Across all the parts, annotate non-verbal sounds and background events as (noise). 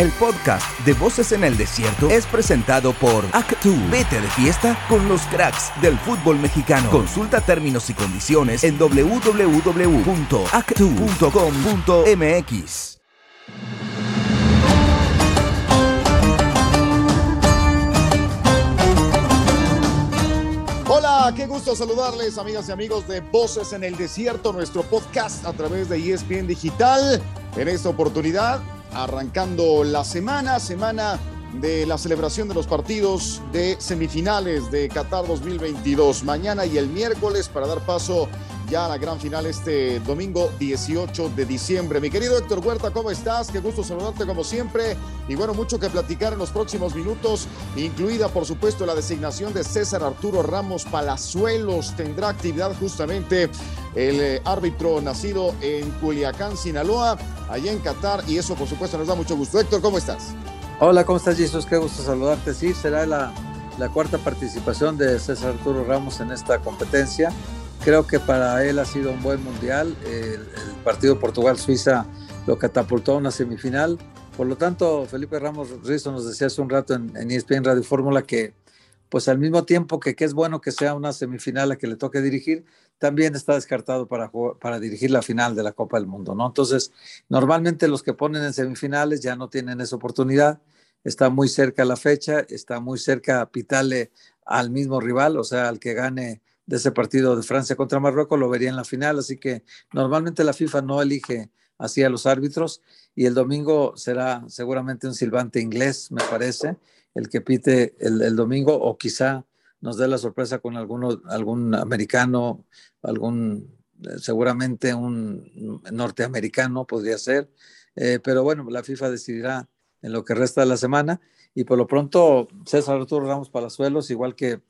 El podcast de Voces en el Desierto es presentado por Actu. Vete de fiesta con los cracks del fútbol mexicano. Consulta términos y condiciones en www.actu.com.mx. Hola, qué gusto saludarles, amigas y amigos de Voces en el Desierto, nuestro podcast a través de ESPN Digital. En esta oportunidad arrancando la semana, semana de la celebración de los partidos de semifinales de Qatar 2022. Mañana y el miércoles para dar paso ya la gran final este domingo 18 de diciembre. Mi querido Héctor Huerta, ¿cómo estás? Qué gusto saludarte como siempre. Y bueno, mucho que platicar en los próximos minutos, incluida por supuesto la designación de César Arturo Ramos Palazuelos. Tendrá actividad justamente el eh, árbitro nacido en Culiacán, Sinaloa, allá en Qatar. Y eso por supuesto nos da mucho gusto. Héctor, ¿cómo estás? Hola, ¿cómo estás, Jesús? Qué gusto saludarte. Sí, será la, la cuarta participación de César Arturo Ramos en esta competencia. Creo que para él ha sido un buen mundial. El, partido Portugal-Suiza lo catapultó a una semifinal. Por lo tanto, Felipe Ramos Rizo nos decía hace un rato en, ESPN Radio Fórmula que, pues al mismo tiempo que, que, es bueno que sea una semifinal a que le toque dirigir, también está descartado para, para dirigir la final de la Copa del Mundo, ¿no? Entonces, normalmente los que ponen en semifinales ya no tienen esa oportunidad. Está muy cerca la fecha, está muy cerca pitarle al mismo rival, o sea, al que gane de ese partido de Francia contra Marruecos, lo vería en la final, así que normalmente la FIFA no elige así a los árbitros y el domingo será seguramente un silbante inglés, me parece, el que pite el, domingo o quizá nos dé la sorpresa con alguno, algún americano, algún seguramente un norteamericano podría ser, eh, pero bueno, la FIFA decidirá en lo que resta de la semana y por lo pronto César Arturo Ramos Palazuelos, igual que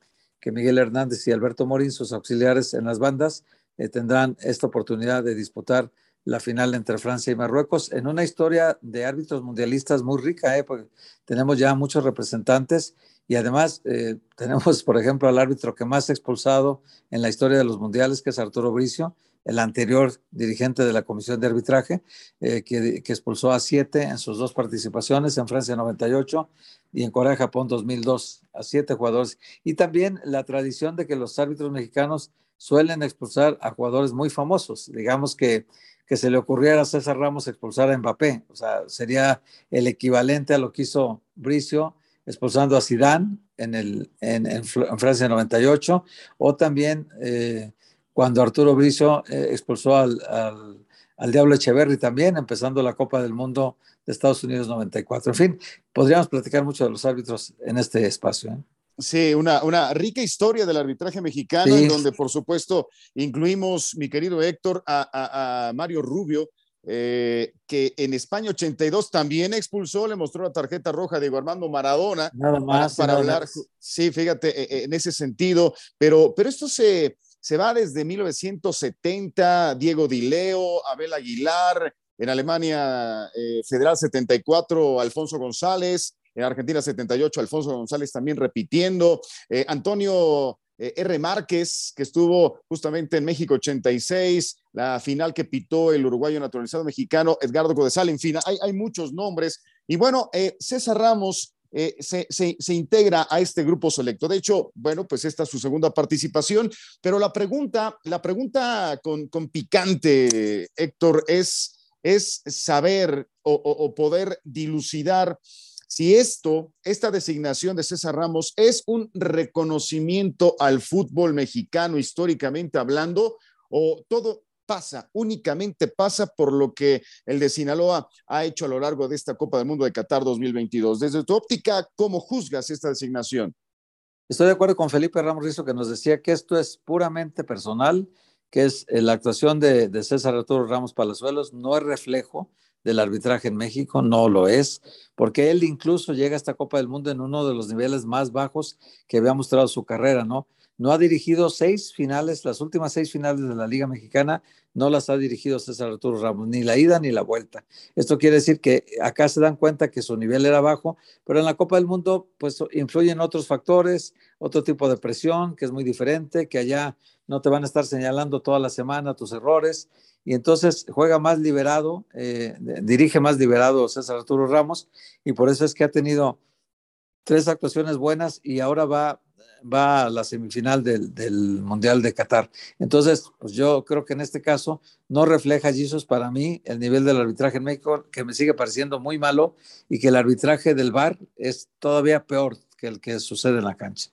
que Miguel Hernández y Alberto Morín, sus auxiliares en las bandas, eh, tendrán esta oportunidad de disputar la final entre Francia y Marruecos en una historia de árbitros mundialistas muy rica, ¿eh? porque tenemos ya muchos representantes y además eh, (laughs) tenemos, por ejemplo, al árbitro que más expulsado en la historia de los mundiales, que es Arturo Bricio, el anterior dirigente de la Comisión de Arbitraje, eh, que, que, expulsó a siete en sus dos participaciones, en Francia 98 y en Corea-Japón 2002, a siete jugadores. Y también la tradición de que los árbitros mexicanos suelen expulsar a jugadores muy famosos. Digamos que, que se le ocurriera a César Ramos expulsar a Mbappé, o sea, sería el equivalente a lo que hizo Bricio expulsando a Zidane en, el, en Francia 98, o también... Eh, cuando Arturo Bricio eh, expulsó al, al, al, Diablo Echeverry también, empezando la Copa del Mundo de Estados Unidos 94. En fin, podríamos platicar mucho de los árbitros en este espacio. ¿eh? Sí, una, una, rica historia del arbitraje mexicano, sí. en donde por supuesto incluimos, mi querido Héctor, a, a, a Mario Rubio, eh, que en España 82 también expulsó, le mostró la tarjeta roja de Diego Armando Maradona. Nada más. Para, para nada hablar, más. sí, fíjate, eh, en ese sentido, pero, pero esto se, se va desde 1970, Diego Dileo, Abel Aguilar, en Alemania eh, Federal 74, Alfonso González, en Argentina 78, Alfonso González también repitiendo, eh, Antonio eh, R. Márquez, que estuvo justamente en México 86, la final que pitó el uruguayo naturalizado mexicano, Edgardo Codesal, en fin, hay, muchos nombres. Y bueno, César Ramos se, integra a este grupo selecto. De hecho, bueno, pues esta es su segunda participación, pero la pregunta, la pregunta con picante, Héctor, es, es saber o, poder dilucidar si esto, esta designación de César Ramos es un reconocimiento al fútbol mexicano históricamente hablando o todo pasa, únicamente pasa por lo que el de Sinaloa ha hecho a lo largo de esta Copa del Mundo de Qatar 2022. Desde tu óptica, ¿cómo juzgas esta designación? Estoy de acuerdo con Felipe Ramos Rizo que nos decía que esto es puramente personal, que es eh, la actuación de, de César Arturo Ramos Palazuelos, no es reflejo del arbitraje en México, no lo es, porque él incluso llega a esta Copa del Mundo en uno de los niveles más bajos que había mostrado su carrera, ¿no? No ha dirigido seis finales, las últimas seis finales de la Liga Mexicana no las ha dirigido César Arturo Ramos, ni la ida ni la vuelta. Esto quiere decir que acá se dan cuenta que su nivel era bajo, pero en la Copa del Mundo pues influyen otros factores, otro tipo de presión que es muy diferente, que allá no te van a estar señalando toda la semana tus errores y entonces juega más liberado, eh, dirige más liberado César Arturo Ramos y por eso es que ha tenido tres actuaciones buenas y ahora va, va a la semifinal del, del Mundial de Qatar. Entonces, pues yo creo que en este caso no refleja Jesus para mí el nivel del arbitraje en México, que me sigue pareciendo muy malo y que el arbitraje del VAR es todavía peor que el que sucede en la cancha.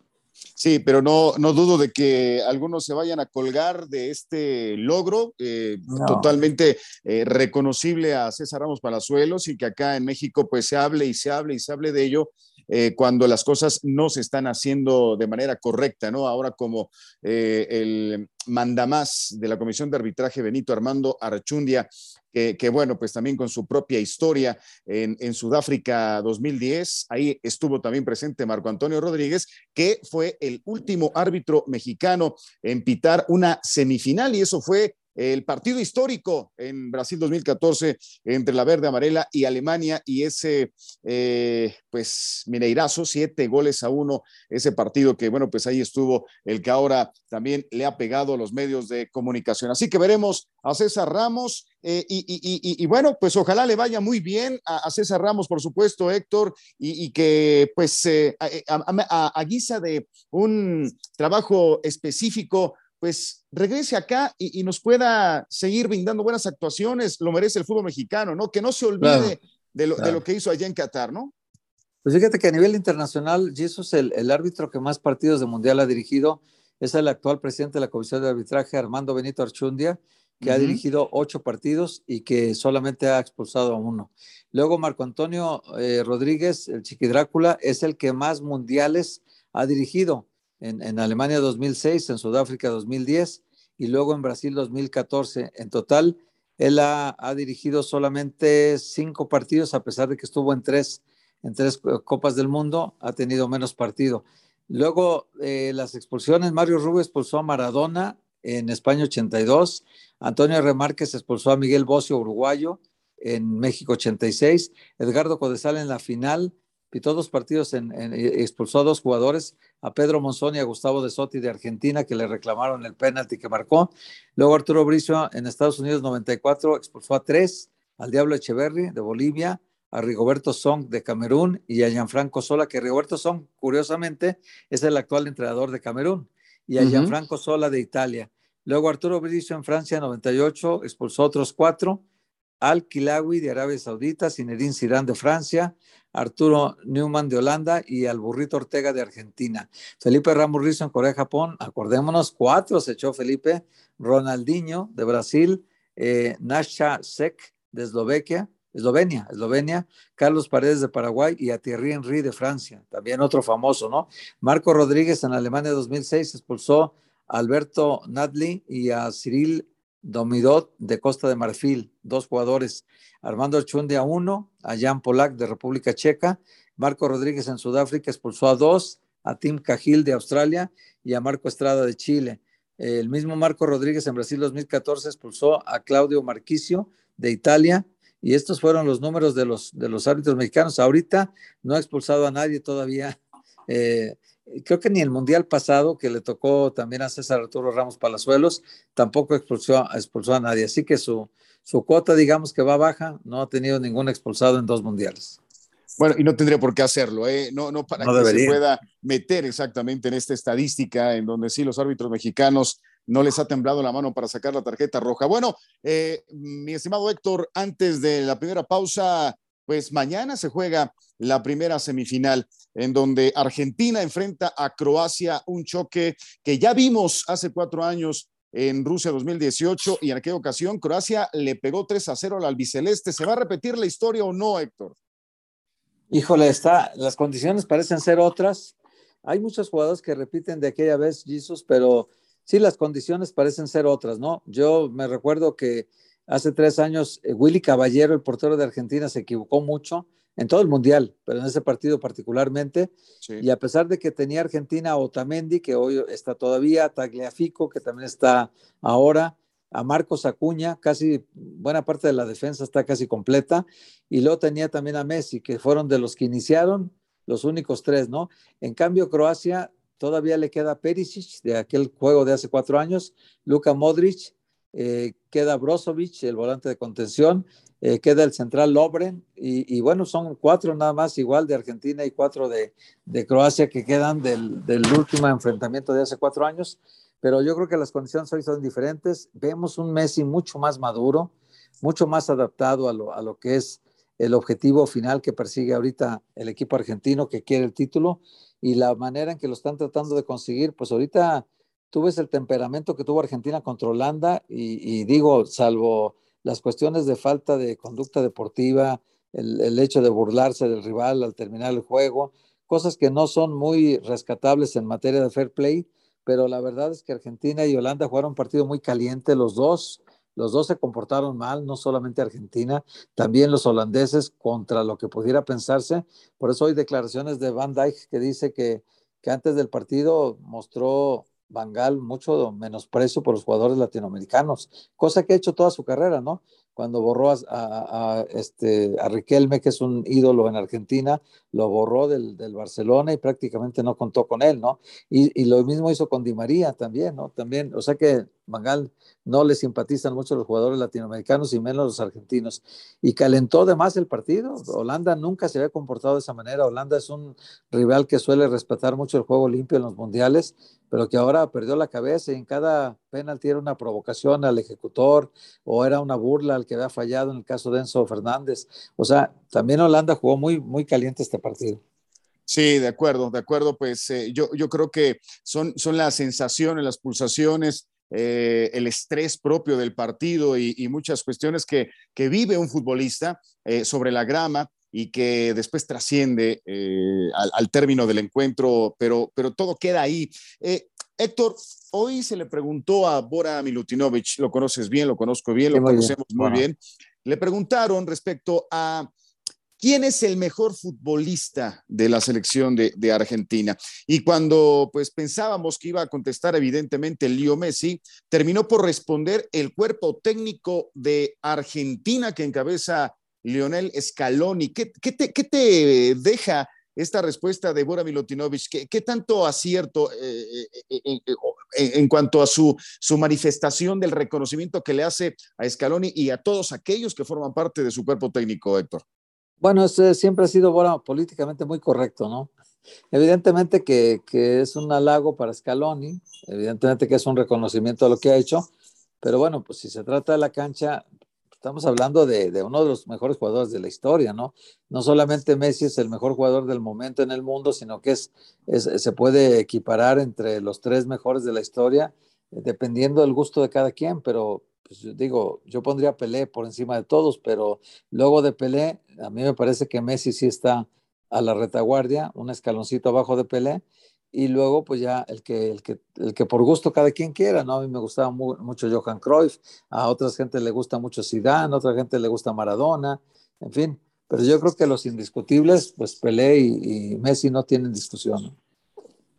Sí, pero no, no dudo de que algunos se vayan a colgar de este logro eh, totalmente eh, reconocible a César Ramos Palazuelos y que acá en México pues se hable y se hable y se hable de ello eh, cuando las cosas no se están haciendo de manera correcta, ¿no? Ahora como el mandamás de la Comisión de Arbitraje, Benito Armando Archundia, que, bueno, pues también con su propia historia en, Sudáfrica 2010, ahí estuvo también presente Marco Antonio Rodríguez, que fue el último árbitro mexicano en pitar una semifinal y eso fue el partido histórico en Brasil 2014 entre la verde amarela y Alemania y ese, eh, pues, Mineirazo, siete goles a uno, ese partido que, bueno, pues ahí estuvo el que ahora también le ha pegado a los medios de comunicación. Así que veremos a César Ramos eh, y, bueno, pues ojalá le vaya muy bien a, César Ramos, por supuesto, Héctor, y, que pues eh, a guisa de un trabajo específico, pues regrese acá y, nos pueda seguir brindando buenas actuaciones, lo merece el fútbol mexicano, ¿no? Que no se olvide de, lo, que hizo allá en Qatar, ¿no? Pues fíjate que a nivel internacional, Jesus, el, el árbitro que más partidos de Mundial ha dirigido es el actual presidente de la Comisión de Arbitraje, Armando Benito Archundia, que ha dirigido ocho partidos y que solamente ha expulsado a uno. Luego Marco Antonio eh, Rodríguez, el Chiqui Drácula, es el que más mundiales ha dirigido en, Alemania 2006, en Sudáfrica 2010 y luego en Brasil 2014. En total, él ha, dirigido solamente cinco partidos, a pesar de que estuvo en tres, en tres Copas del Mundo, ha tenido menos partido. Luego, eh, las expulsiones, Mario Rubio expulsó a Maradona en España 82, Antonio Remárquez expulsó a Miguel Bocio, uruguayo, en México 86, Edgardo Codesal en la final, pitó dos partidos, en, expulsó a dos jugadores, a Pedro Monzón y a Gustavo de Sotti de Argentina, que le reclamaron el penalti que marcó. Luego Arturo Bricio en Estados Unidos 94 expulsó a tres, al Diablo Echeverri de Bolivia, a Rigoberto Song de Camerún y a Gianfranco Sola, que Rigoberto Song, curiosamente, es el actual entrenador de Camerún, y a Gianfranco Sola de Italia. Luego Arturo Bricio en Francia 98 expulsó a otros cuatro, al Kilawi de Arabia Saudita, Zinedine Zidane de Francia, Arturo Newman de Holanda y al Burrito Ortega de Argentina. Felipe Ramos Rizzo en Corea, Japón, acordémonos, cuatro se echó Felipe, Ronaldinho de Brasil, eh, Nasha Sek de Eslovaquia, Eslovenia, Eslovenia, Carlos Paredes de Paraguay y a Thierry Henry de Francia, también otro famoso, ¿no? Marco Rodríguez en Alemania 2006 expulsó a Alberto Nadli y a Cyril Domidot de Costa de Marfil, dos jugadores. Armando a uno, a Jan Polak de República Checa, Marco Rodríguez en Sudáfrica expulsó a dos, a Tim Cajil de Australia y a Marco Estrada de Chile. El mismo Marco Rodríguez en Brasil 2014 expulsó a Claudio Marquicio de Italia y estos fueron los números de los, de los árbitros mexicanos. Ahorita no ha expulsado a nadie todavía. (laughs) Eh, creo que ni el mundial pasado, que le tocó también a César Arturo Ramos Palazuelos, tampoco expulsó, expulsó a nadie. Así que su, su cuota, digamos que va baja, no ha tenido ningún expulsado en dos mundiales. Bueno, y no tendría por qué hacerlo, ¿eh? no, no para que se pueda meter exactamente en esta estadística en donde sí los árbitros mexicanos no les ha temblado la mano para sacar la tarjeta roja. Bueno, eh, mi estimado Héctor, antes de la primera pausa, pues mañana se juega la primera semifinal en donde Argentina enfrenta a Croacia, un choque que ya vimos hace cuatro años en Rusia 2018 y en aquella ocasión Croacia le pegó 3 a 0 al albiceleste. ¿Se va a repetir la historia o no, Héctor? Híjole, está, las condiciones parecen ser otras. Hay muchos jugadores que repiten de aquella vez, Jesus, pero sí, las condiciones parecen ser otras, ¿no? Yo me recuerdo que hace tres años eh, Willy Caballero, el portero de Argentina, se equivocó mucho en todo el mundial, pero en ese partido particularmente. Y a pesar de que tenía Argentina a Otamendi, que hoy está todavía, a Tagliafico, que también está ahora, a Marcos Acuña, casi buena parte de la defensa está casi completa, y luego tenía también a Messi, que fueron de los que iniciaron, los únicos tres, ¿no? En cambio, Croacia todavía le queda Perisic de aquel juego de hace cuatro años, Luka Modric, eh, queda Brozovic, el volante de contención, eh, queda el central Lobren, y, bueno, son cuatro nada más, igual de Argentina y cuatro de, Croacia que quedan del, último enfrentamiento de hace cuatro años, pero yo creo que las condiciones hoy son diferentes. Vemos un Messi mucho más maduro, mucho más adaptado a lo, a lo que es el objetivo final que persigue ahorita el equipo argentino que quiere el título y la manera en que lo están tratando de conseguir, pues ahorita tú ves el temperamento que tuvo Argentina contra Holanda y, digo, salvo las cuestiones de falta de conducta deportiva, el, hecho de burlarse del rival al terminar el juego, cosas que no son muy rescatables en materia de fair play, pero la verdad es que Argentina y Holanda jugaron un partido muy caliente los dos. Los dos se comportaron mal, no solamente Argentina, también los holandeses contra lo que pudiera pensarse. Por eso hay declaraciones de Van Dijk que dice que, que antes del partido mostró Bangal mucho menosprecio por los jugadores latinoamericanos, cosa que ha hecho toda su carrera, ¿no? Cuando borró a, este, a Riquelme, que es un ídolo en Argentina, lo borró del, del Barcelona y prácticamente no contó con él, ¿no? Y, y, lo mismo hizo con Di María también, ¿no? También, o sea que Bangal no le simpatizan mucho los jugadores latinoamericanos y menos los argentinos. Y calentó de más el partido. Holanda nunca se había comportado de esa manera. Holanda es un rival que suele respetar mucho el juego limpio en los mundiales, pero que ahora perdió la cabeza y en cada penalti era una provocación al ejecutor o era una burla al que había fallado en el caso de Enzo Fernández. O sea, también Holanda jugó muy, muy caliente este partido. Sí, de acuerdo, de acuerdo. Pues eh, yo, yo creo que son, son las sensaciones, las pulsaciones eh, el estrés propio del partido y, muchas cuestiones que, vive un futbolista eh, sobre la grama y que después trasciende eh, al, término del encuentro, pero, pero todo queda ahí. Héctor, hoy se le preguntó a Bora Milutinovic, lo conoces bien, lo conozco bien, lo conocemos muy bien. Le preguntaron respecto a ¿Quién es el mejor futbolista de la selección de, Argentina? Y cuando pues pensábamos que iba a contestar evidentemente Leo Messi, terminó por responder el cuerpo técnico de Argentina que encabeza Lionel Scaloni. ¿Qué, te, deja esta respuesta de Bora Milutinovic? ¿Qué, tanto acierto eh, eh, eh, en cuanto a su, su manifestación del reconocimiento que le hace a Scaloni y a todos aquellos que forman parte de su cuerpo técnico, Héctor? Bueno, ese siempre ha sido bueno, políticamente muy correcto, ¿no? Evidentemente que, que, es un halago para Scaloni, evidentemente que es un reconocimiento de lo que ha hecho, pero bueno, pues si se trata de la cancha, estamos hablando de, de, uno de los mejores jugadores de la historia, ¿no? No solamente Messi es el mejor jugador del momento en el mundo, sino que es, es se puede equiparar entre los tres mejores de la historia, dependiendo del gusto de cada quien, pero pues digo, yo pondría Pelé por encima de todos, pero luego de Pelé, a mí me parece que Messi sí está a la retaguardia, un escaloncito abajo de Pelé, y luego pues ya el que, el que, el que por gusto cada quien quiera, ¿no? A mí me gustaba mucho Johan Cruyff, a otras gente le gusta mucho Zidane, a otra gente le gusta Maradona, en fin, pero yo creo que los indiscutibles, pues Pelé y, Messi no tienen discusión.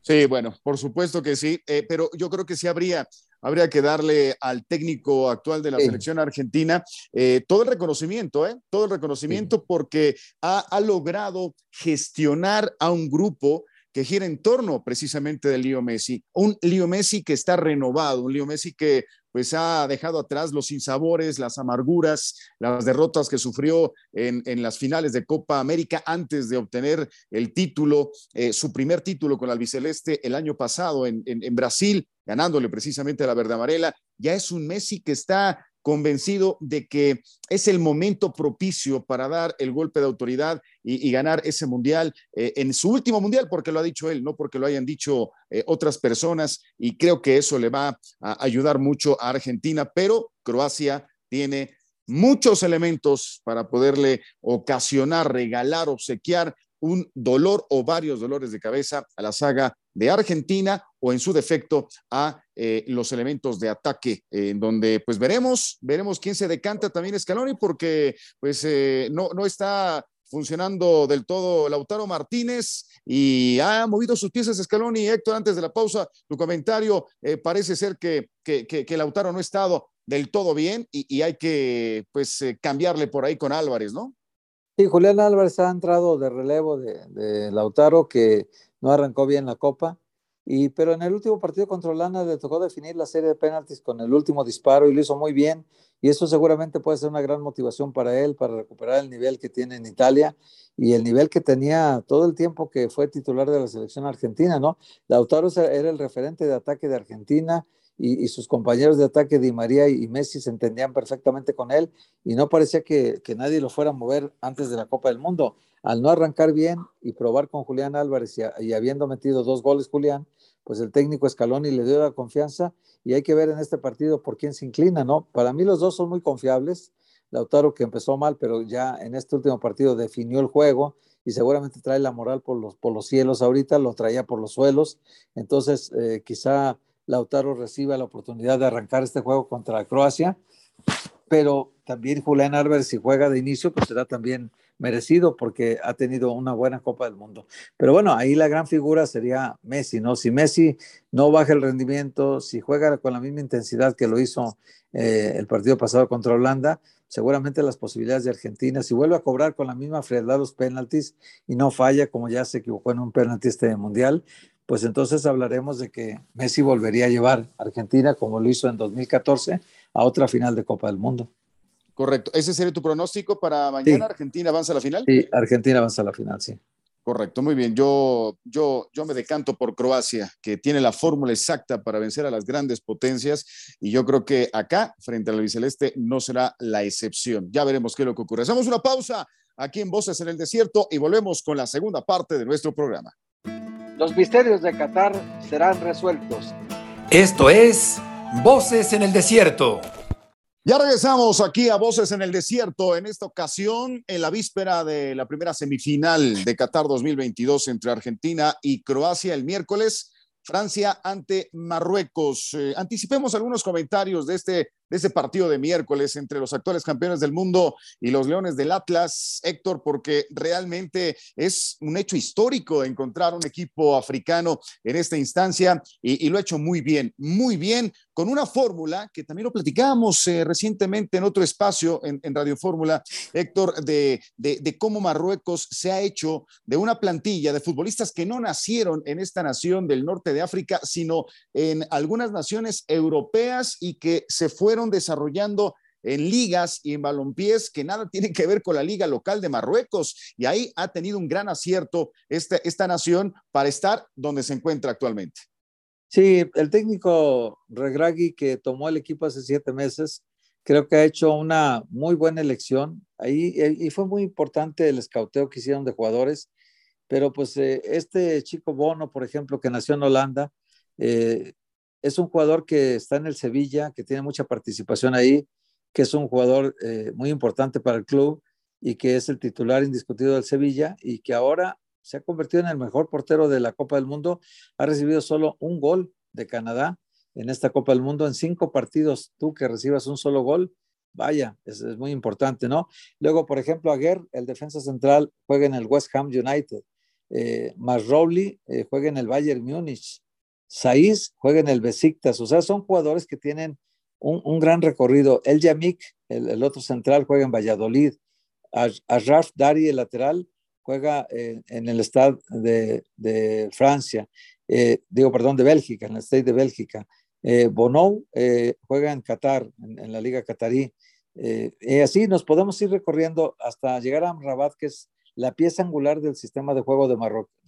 Sí, bueno, por supuesto que sí, eh, pero yo creo que sí habría habría que darle al técnico actual de la selección argentina eh, todo el reconocimiento, ¿eh? todo el reconocimiento porque ha, ha, logrado gestionar a un grupo que gira en torno precisamente del Leo Messi, un Leo Messi que está renovado, un Leo Messi que pues ha dejado atrás los sinsabores, las amarguras, las derrotas que sufrió en, en las finales de Copa América antes de obtener el título, eh, su primer título con la albiceleste el año pasado en, en, Brasil, ganándole precisamente a la verde amarela. Ya es un Messi que está convencido de que es el momento propicio para dar el golpe de autoridad y, ganar ese mundial eh, en su último mundial, porque lo ha dicho él, no porque lo hayan dicho eh, otras personas, y creo que eso le va a ayudar mucho a Argentina, pero Croacia tiene muchos elementos para poderle ocasionar, regalar, obsequiar un dolor o varios dolores de cabeza a la saga de Argentina o en su defecto a eh, los elementos de ataque, en donde pues veremos, veremos quién se decanta también Scaloni, porque pues eh, no, no está funcionando del todo Lautaro Martínez y ha movido sus piezas Scaloni. Héctor, antes de la pausa, tu comentario eh, parece ser que, que, que, Lautaro no ha estado del todo bien y, hay que pues cambiarle por ahí con Álvarez, ¿no? Sí, Julián Álvarez ha entrado de relevo de, de Lautaro, que no arrancó bien la copa Y, pero en el último partido contra Holanda le tocó definir la serie de penaltis con el último disparo y lo hizo muy bien. Y eso seguramente puede ser una gran motivación para él, para recuperar el nivel que tiene en Italia y el nivel que tenía todo el tiempo que fue titular de la selección argentina, ¿no? Lautaro era el referente de ataque de Argentina y, sus compañeros de ataque, Di María y Messi, se entendían perfectamente con él y no parecía que, que nadie lo fuera a mover antes de la Copa del Mundo al no arrancar bien y probar con Julián Álvarez y, habiendo metido dos goles Julián, pues el técnico Scaloni le dio la confianza y hay que ver en este partido por quién se inclina, ¿no? Para mí los dos son muy confiables. Lautaro que empezó mal, pero ya en este último partido definió el juego y seguramente trae la moral por los, por los cielos ahorita, lo traía por los suelos. Entonces, eh, quizá Lautaro reciba la oportunidad de arrancar este juego contra Croacia, pero también Julián Álvarez, si juega de inicio, pues será también merecido porque ha tenido una buena Copa del Mundo. Pero bueno, ahí la gran figura sería Messi, ¿no? Si Messi no baja el rendimiento, si juega con la misma intensidad que lo hizo eh, el partido pasado contra Holanda, seguramente las posibilidades de Argentina, si vuelve a cobrar con la misma frialdad los penaltis y no falla como ya se equivocó en un penalti este mundial, pues entonces hablaremos de que Messi volvería a llevar a Argentina, como lo hizo en 2014, a otra final de Copa del Mundo. Correcto. ¿Ese sería tu pronóstico para mañana? ¿Argentina avanza a la final? Sí, Argentina avanza a la final, sí. Correcto, muy bien. Yo, yo, yo me decanto por Croacia, que tiene la fórmula exacta para vencer a las grandes potencias, y yo creo que acá, frente al albiceleste, no será la excepción. Ya veremos qué es lo que ocurre. Hacemos una pausa aquí en Voces en el Desierto y volvemos con la segunda parte de nuestro programa. Los misterios de Qatar serán resueltos. Esto es Voces en el Desierto. Ya regresamos aquí a Voces en el Desierto, en esta ocasión en la víspera de la primera semifinal de Qatar 2022 entre Argentina y Croacia el miércoles. Francia ante Marruecos. Eh, anticipemos algunos comentarios de este de ese partido de miércoles entre los actuales campeones del mundo y los Leones del Atlas, Héctor, porque realmente es un hecho histórico encontrar un equipo africano en esta instancia y, lo ha hecho muy bien, muy bien, con una fórmula que también lo platicábamos eh, recientemente en otro espacio en, Radio Fórmula, Héctor, de, cómo Marruecos se ha hecho de una plantilla de futbolistas que no nacieron en esta nación del norte de África, sino en algunas naciones europeas y que se fueron desarrollando en ligas y en balompiés que nada tienen que ver con la liga local de Marruecos. Y ahí ha tenido un gran acierto esta, esta nación para estar donde se encuentra actualmente. Sí, el técnico Regragui que tomó el equipo hace siete meses, creo que ha hecho una muy buena elección. Ahí y fue muy importante el escauteo que hicieron de jugadores, pero pues eh, este chico Bono, por ejemplo, que nació en Holanda, eh, es un jugador que está en el Sevilla, que tiene mucha participación ahí, que es un jugador eh, muy importante para el club y que es el titular indiscutido del Sevilla y que ahora se ha convertido en el mejor portero de la Copa del Mundo. Ha recibido solo un gol de Canadá en esta Copa del Mundo en cinco partidos. Tú que recibas un solo gol, vaya, es, muy importante, ¿no? Luego, por ejemplo, Aguer, el defensa central, juega en el West Ham United. Eh, Rowley eh, juega en el Bayern Múnich. Saiz juega en el Besiktas, o sea, son jugadores que tienen un, gran recorrido. El Yamik, el, otro central, juega en Valladolid. Ashraf Dari, el lateral, juega en el Stade de, Francia, eh, digo, perdón, de Bélgica, en el Stade de Bélgica. Eh, Bonou eh, juega en Qatar, en, la Liga Qatarí. y así nos podemos ir recorriendo hasta llegar a Amrabat, que es la pieza angular del sistema de juego de,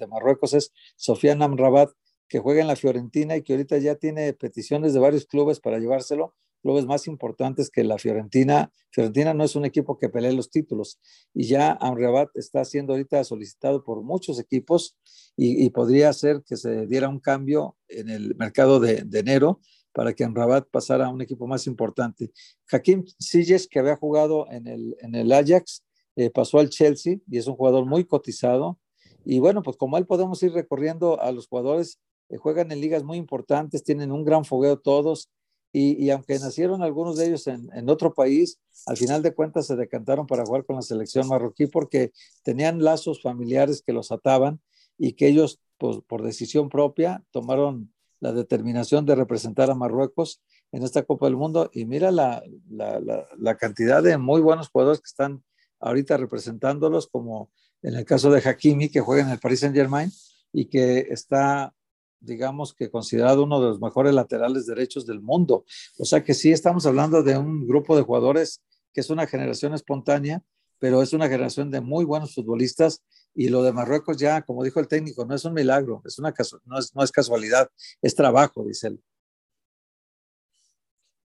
Marruecos, es Sofiane Amrabat, que juega en la Fiorentina y que ahorita ya tiene peticiones de varios clubes para llevárselo, clubes más importantes que la Fiorentina. Fiorentina no es un equipo que pelee los títulos y ya Amrabat está siendo ahorita solicitado por muchos equipos y, podría ser que se diera un cambio en el mercado de, enero para que Amrabat pasara a un equipo más importante. Hakim Ziyech, que había jugado en el, en el Ajax, eh, pasó al Chelsea y es un jugador muy cotizado. Y bueno, pues como él podemos ir recorriendo a los jugadores eh, juegan en ligas muy importantes, tienen un gran fogueo todos, y, aunque nacieron algunos de ellos en, otro país, al final de cuentas se decantaron para jugar con la selección marroquí porque tenían lazos familiares que los ataban y que ellos, pues, por decisión propia, tomaron la determinación de representar a Marruecos en esta Copa del Mundo. Y mira la, la cantidad de muy buenos jugadores que están ahorita representándolos, como en el caso de Hakimi, que juega en el Paris Saint Germain y que está digamos que considerado uno de los mejores laterales derechos del mundo. O sea que sí estamos hablando de un grupo de jugadores que es una generación espontánea, pero es una generación de muy buenos futbolistas y lo de Marruecos ya, como dijo el técnico, no es un milagro, es una no, es, no es casualidad, es trabajo, dice él.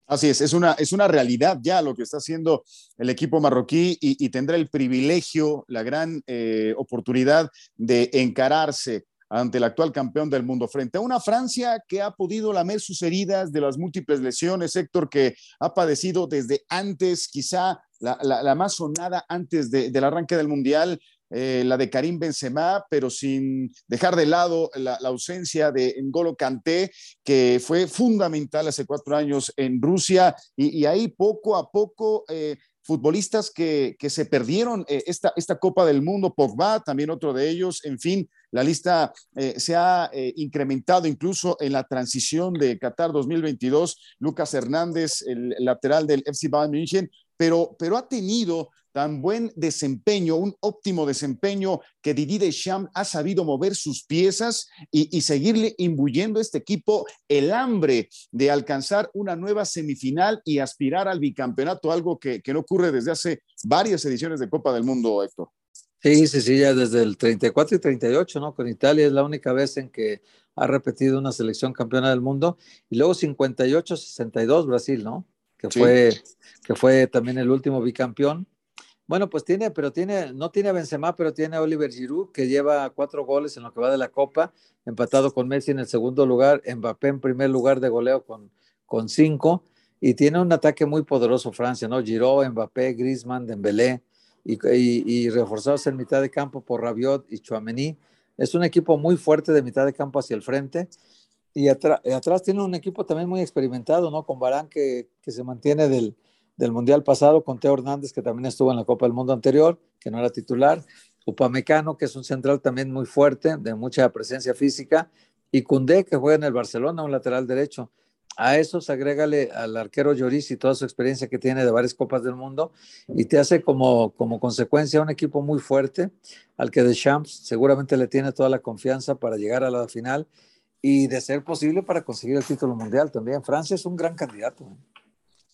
Así es, es una, es una realidad ya lo que está haciendo el equipo marroquí y, tendrá el privilegio, la gran eh, oportunidad de encararse ante el actual campeón del mundo, frente a una Francia que ha podido lamer sus heridas de las múltiples lesiones, Héctor, que ha padecido desde antes, quizá la, más sonada antes del arranque del Mundial, eh, la de Karim Benzema, pero sin dejar de lado la, ausencia de N'Golo Kanté, que fue fundamental hace cuatro años en Rusia, y, ahí poco a poco eh, futbolistas que, se perdieron eh, esta, esta Copa del Mundo, Pogba, también otro de ellos, en fin, la lista se ha incrementado incluso en la transición de Qatar 2022, Lucas Hernández, el lateral del FC Bayern München, pero, pero ha tenido tan buen desempeño, un óptimo desempeño que Didi Deschamps ha sabido mover sus piezas y, seguirle imbuyendo a este equipo el hambre de alcanzar una nueva semifinal y aspirar al bicampeonato, algo que, no ocurre desde hace varias ediciones de Copa del Mundo, Héctor. Sí, sí, sí, ya desde el 34 y 38, ¿no? Con Italia es la única vez en que ha repetido una selección campeona del mundo. Y luego 58-62 Brasil, ¿no? Que, fue, que fue también el último bicampeón. Bueno, pues tiene, pero tiene, no tiene a Benzema, pero tiene a Oliver Giroud, que lleva cuatro goles en lo que va de la Copa, empatado con Messi en el segundo lugar, Mbappé en primer lugar de goleo con, con cinco, y tiene un ataque muy poderoso Francia, ¿no? Giroud, Mbappé, Griezmann, Dembélé, y, y, y reforzados en mitad de campo por Rabiot y Chouameni. Es un equipo muy fuerte de mitad de campo hacia el frente, y atrás tiene un equipo también muy experimentado, ¿no? Con Barán que, que se mantiene del del Mundial pasado, con Teo Hernández, que también estuvo en la Copa del Mundo anterior, que no era titular, Upamecano, que es un central también muy fuerte, de mucha presencia física, y Cundé, que juega en el Barcelona, un lateral derecho. A esos agrégale al arquero Lloris y toda su experiencia que tiene de varias Copas del Mundo, y te hace como, como consecuencia un equipo muy fuerte, al que Deschamps seguramente le tiene toda la confianza para llegar a la final y de ser posible para conseguir el título mundial también. Francia es un gran candidato.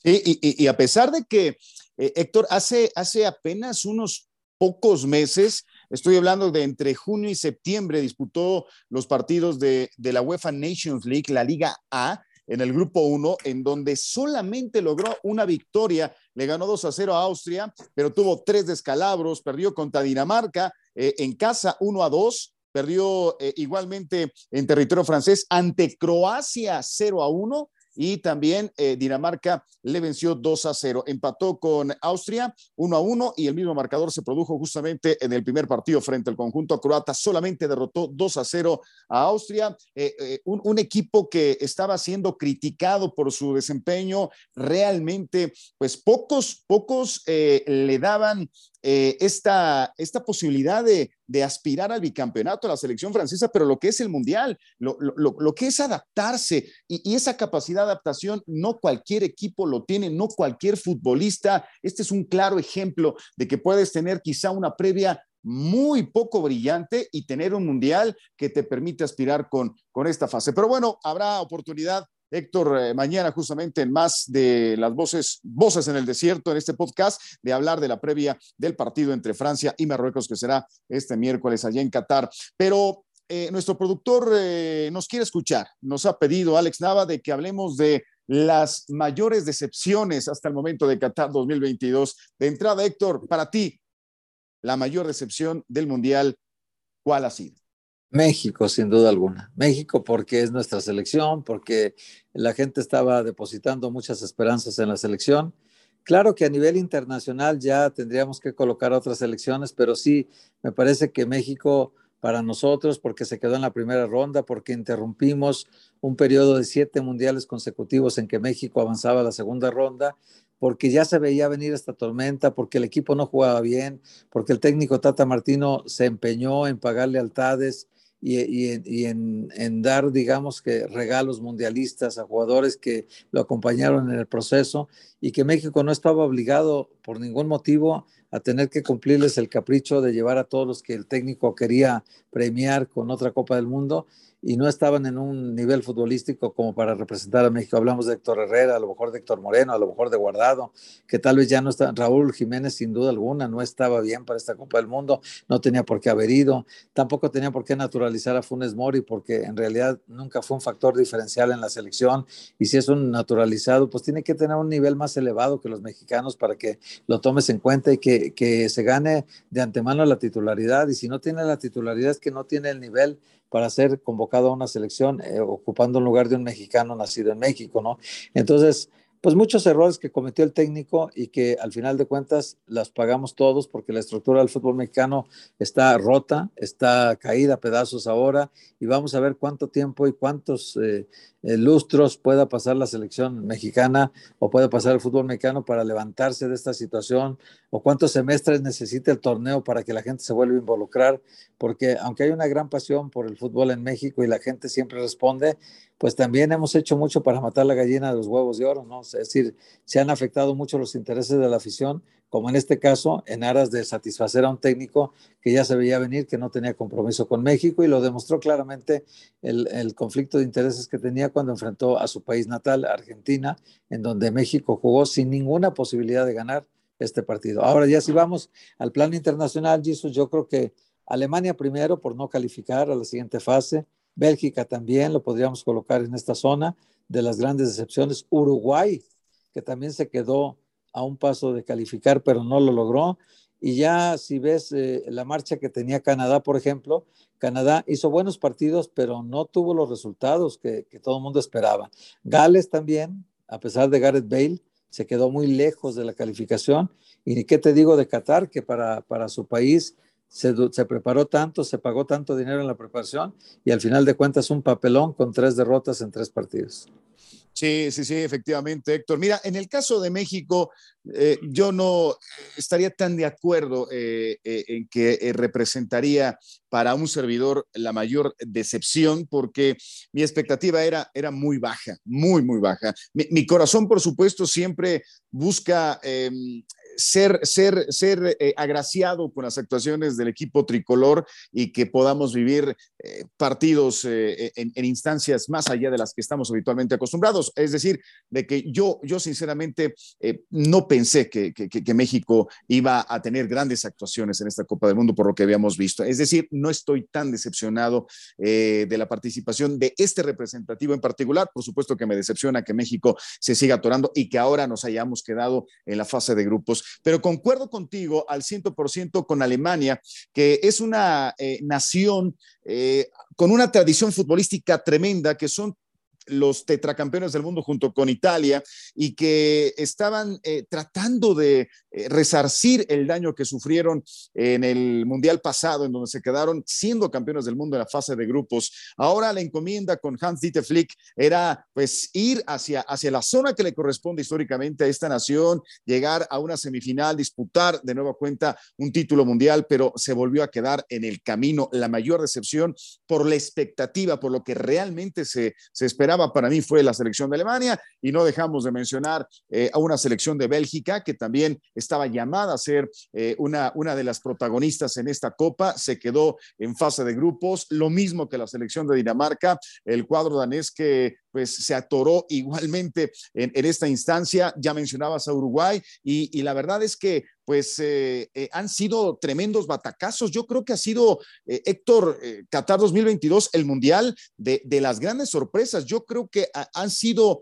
¿eh? y, a pesar de que, eh, Héctor, hace, hace apenas unos pocos meses, estoy hablando de entre junio y septiembre, disputó los partidos de, de la UEFA Nations League, la Liga A, en el grupo 1, en donde solamente logró una victoria. Le ganó 2 a 0 a Austria, pero tuvo tres descalabros, perdió contra Dinamarca, eh, en casa 1 a 2, perdió eh, igualmente en territorio francés ante Croacia 0 a 1 y también eh, Dinamarca le venció 2 a 0. Empató con Austria 1 a 1 y el mismo marcador se produjo justamente en el primer partido frente al conjunto croata. Solamente derrotó 2 a 0 a Austria. Eh, un, equipo que estaba siendo criticado por su desempeño. Realmente, pues pocos, pocos le daban esta, esta posibilidad de, de, aspirar al bicampeonato a la selección francesa, pero lo que es el mundial, lo, lo, lo que es adaptarse y, y, esa capacidad adaptación no cualquier equipo lo tiene, no cualquier futbolista. Este es un claro ejemplo de que puedes tener quizá una previa muy poco brillante y tener un mundial que te permite aspirar con, con esta fase. Pero bueno, habrá oportunidad Héctor, eh, mañana justamente en más de las voces, voces en el desierto, en este podcast, de hablar de la previa del partido entre Francia y Marruecos, que será este miércoles allá en Qatar. Pero eh, nuestro productor eh, nos quiere escuchar. Nos ha pedido Alex Nava de que hablemos de las mayores decepciones hasta el momento de Qatar 2022. De entrada, Héctor, para ti, la mayor decepción del Mundial, ¿cuál ha sido? México, sin duda alguna. México porque es nuestra selección, porque la gente estaba depositando muchas esperanzas en la selección. Claro que a nivel internacional ya tendríamos que colocar otras selecciones, pero sí, me parece que México para nosotros porque se quedó en la primera ronda, porque interrumpimos un periodo de siete mundiales consecutivos en que México avanzaba a la segunda ronda, porque ya se veía venir esta tormenta, porque el equipo no jugaba bien, porque el técnico Tata Martino se empeñó en pagar lealtades y, en, dar, digamos que, regalos mundialistas a jugadores que lo acompañaron en el proceso y que México no estaba obligado por ningún motivo a tener que cumplirles el capricho de llevar a todos los que el técnico quería premiar con otra Copa del Mundo y no estaban en un nivel futbolístico como para representar a México. Hablamos de Héctor Herrera, a lo mejor de Héctor Moreno, a lo mejor de Guardado, que tal vez ya no está. Raúl Jiménez, sin duda alguna, no estaba bien para esta Copa del Mundo, no tenía por qué haber ido, tampoco tenía por qué naturalizar a Funes Mori, porque en realidad nunca fue un factor diferencial en la selección. Y si es un naturalizado, pues tiene que tener un nivel más elevado que los mexicanos para que lo tomes en cuenta y que, que se gane de antemano la titularidad. Y si no tiene la titularidad, es que no tiene el nivel para ser convocado a una selección eh, ocupando el lugar de un mexicano nacido en México, ¿no? Entonces, pues muchos errores que cometió el técnico y que al final de cuentas las pagamos todos porque la estructura del fútbol mexicano está rota, está caída a pedazos ahora y vamos a ver cuánto tiempo y cuántos eh, lustros pueda pasar la selección mexicana o pueda pasar el fútbol mexicano para levantarse de esta situación o cuántos semestres necesita el torneo para que la gente se vuelva a involucrar, porque aunque hay una gran pasión por el fútbol en México y la gente siempre responde, pues también hemos hecho mucho para matar la gallina de los huevos de oro, ¿no? Es decir, se han afectado mucho los intereses de la afición, como en este caso, en aras de satisfacer a un técnico que ya se veía venir, que no tenía compromiso con México y lo demostró claramente el, conflicto de intereses que tenía cuando enfrentó a su país natal, Argentina, en donde México jugó sin ninguna posibilidad de ganar este partido. Ahora ya si vamos al plano internacional, Jesus, yo creo que Alemania primero por no calificar a la siguiente fase, Bélgica también lo podríamos colocar en esta zona de las grandes decepciones. Uruguay, que también se quedó a un paso de calificar, pero no lo logró. Y ya si ves eh, la marcha que tenía Canadá, por ejemplo, Canadá hizo buenos partidos, pero no tuvo los resultados que, todo el mundo esperaba. Gales también, a pesar de Gareth Bale, se quedó muy lejos de la calificación. Y qué te digo de Qatar, que para, para su país se, preparó tanto, se pagó tanto dinero en la preparación y al final de cuentas un papelón con tres derrotas en tres partidos. Sí, sí, sí, efectivamente, Héctor. Mira, en el caso de México, eh, yo no estaría tan de acuerdo eh, eh, en que representaría para un servidor la mayor decepción, porque mi expectativa era, era muy baja, muy, muy baja. Mi, corazón, por supuesto, siempre busca em, ser, ser, ser eh, agraciado con las actuaciones del equipo tricolor y que podamos vivir eh, partidos eh, en, instancias más allá de las que estamos habitualmente acostumbrados. Es decir, de que yo, yo sinceramente no pensé que, que, México iba a tener grandes actuaciones en esta Copa del Mundo por lo que habíamos visto. Es decir, no estoy tan decepcionado de la participación de este representativo en particular. Por supuesto que me decepciona que México se siga atorando y que ahora nos hayamos quedado en la fase de grupos pero concuerdo contigo al 100% con Alemania, que es una eh, nación eh, con una tradición futbolística tremenda, que son los tetracampeones del mundo junto con Italia y que estaban eh, tratando de eh, resarcir el daño que sufrieron en el Mundial pasado, en donde se quedaron siendo campeones del mundo en la fase de grupos. Ahora la encomienda con Hans Dieter Flick era pues ir hacia, hacia la zona que le corresponde históricamente a esta nación, llegar a una semifinal, disputar de nueva cuenta un título mundial, pero se volvió a quedar en el camino. La mayor decepción por la expectativa, por lo que realmente se, se esperaba para mí fue la selección de Alemania y no dejamos de mencionar eh, a una selección de Bélgica que también estaba llamada a ser eh, una, una de las protagonistas en esta Copa, se quedó en fase de grupos, lo mismo que la selección de Dinamarca, el cuadro danés que pues se atoró igualmente en, esta instancia, ya mencionabas a Uruguay y, la verdad es que pues eh, eh, han sido tremendos batacazos. Yo creo que ha sido, Héctor, Qatar 2022, el Mundial de, las grandes sorpresas. Yo creo que han sido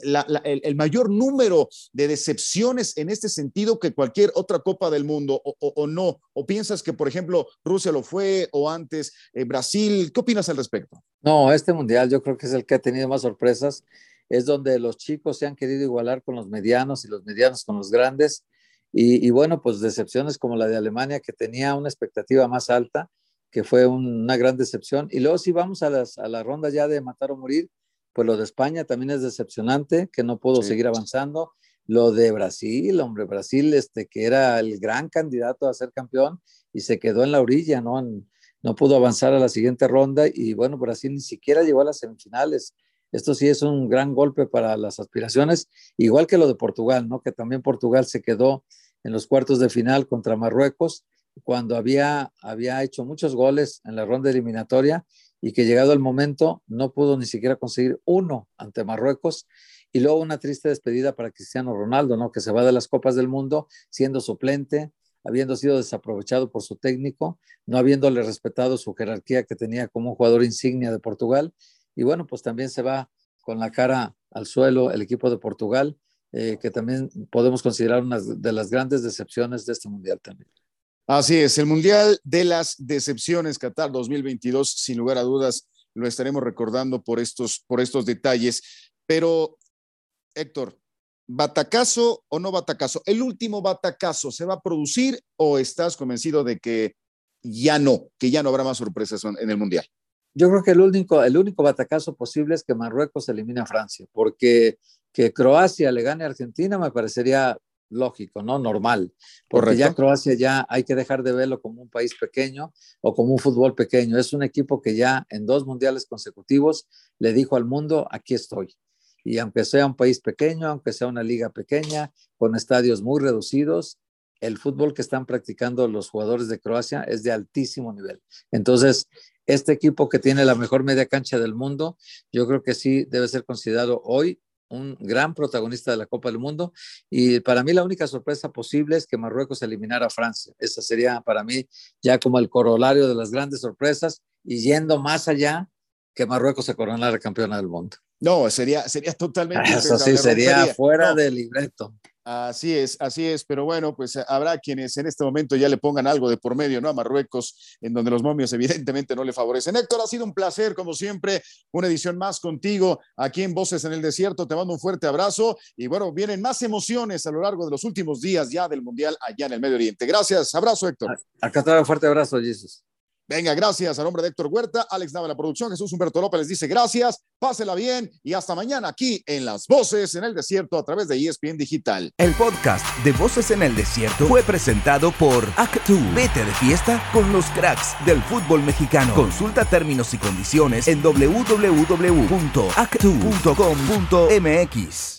el, mayor número de decepciones en este sentido que cualquier otra Copa del Mundo o, no? ¿O piensas que, por ejemplo, Rusia lo fue o antes eh, Brasil? ¿Qué opinas al respecto? No, este Mundial yo creo que es el que ha tenido más sorpresas. Es donde los chicos se han querido igualar con los medianos y los medianos con los grandes. Y, bueno, pues decepciones como la de Alemania, que tenía una expectativa más alta, que fue una gran decepción. Y luego si vamos a, las, a la ronda ya de matar o morir, pues lo de España también es decepcionante, que no pudo seguir avanzando. Lo de Brasil, hombre, Brasil, este, que era el gran candidato a ser campeón y se quedó en la orilla, ¿no? No pudo avanzar a la siguiente ronda y bueno, Brasil ni siquiera llegó a las semifinales. Esto sí es un gran golpe para las aspiraciones, igual que lo de Portugal, ¿no? Que también Portugal se quedó en los cuartos de final contra Marruecos, cuando había, había hecho muchos goles en la ronda eliminatoria y que llegado el momento no pudo ni siquiera conseguir uno ante Marruecos. Y luego una triste despedida para Cristiano Ronaldo, ¿no? Que se va de las Copas del Mundo siendo suplente, habiendo sido desaprovechado por su técnico, no habiéndole respetado su jerarquía que tenía como un jugador insignia de Portugal. Y bueno, pues también se va con la cara al suelo el equipo de Portugal, eh, que también podemos considerar una de las grandes decepciones de este mundial también. Así es, el Mundial de las Decepciones Qatar 2022, sin lugar a dudas, lo estaremos recordando por estos, por estos detalles. Pero, Héctor, ¿batacazo o no batacazo? ¿El último batacazo se va a producir o estás convencido de que ya no, que ya no habrá más sorpresas en el Mundial? Yo creo que el único, el único batacazo posible es que Marruecos elimine a Francia, porque que Croacia le gane a Argentina me parecería lógico, ¿no? Normal. Porque ya Croacia ya hay que dejar de verlo como un país pequeño o como un fútbol pequeño. Es un equipo que ya en dos mundiales consecutivos le dijo al mundo, aquí estoy. Y aunque sea un país pequeño, aunque sea una liga pequeña, con estadios muy reducidos, el fútbol que están practicando los jugadores de Croacia es de altísimo nivel. Entonces, este equipo que tiene la mejor media cancha del mundo, yo creo que sí debe ser considerado hoy un gran protagonista de la Copa del Mundo. Y para mí la única sorpresa posible es que Marruecos eliminara a Francia. Esa sería para mí ya como el corolario de las grandes sorpresas y yendo más allá que Marruecos se coronara campeona del mundo. No, sería, sería totalmente. (laughs) Eso sí, sería fuera del libreto. Así es, así es, pero bueno, pues eh, habrá quienes en este momento ya le pongan algo de por medio, ¿no? A Marruecos, en donde los momios evidentemente no le favorecen. Héctor, ha sido un placer, como siempre, una edición más contigo aquí en Voces en el Desierto. Te mando un fuerte abrazo y bueno, vienen más emociones a lo largo de los últimos días ya del Mundial allá en el Medio Oriente. Gracias, abrazo, Héctor. Acá está un fuerte abrazo, Jesús. Venga, gracias a nombre de Héctor Huerta, Alex Nava la producción, Jesús Humberto López les dice gracias, pásela bien y hasta mañana aquí en Las Voces en el Desierto a través de ESPN Digital. El podcast de Voces en el Desierto fue presentado por Actu. Vete de fiesta con los cracks del fútbol mexicano. Consulta términos y condiciones en www.actu.com.mx.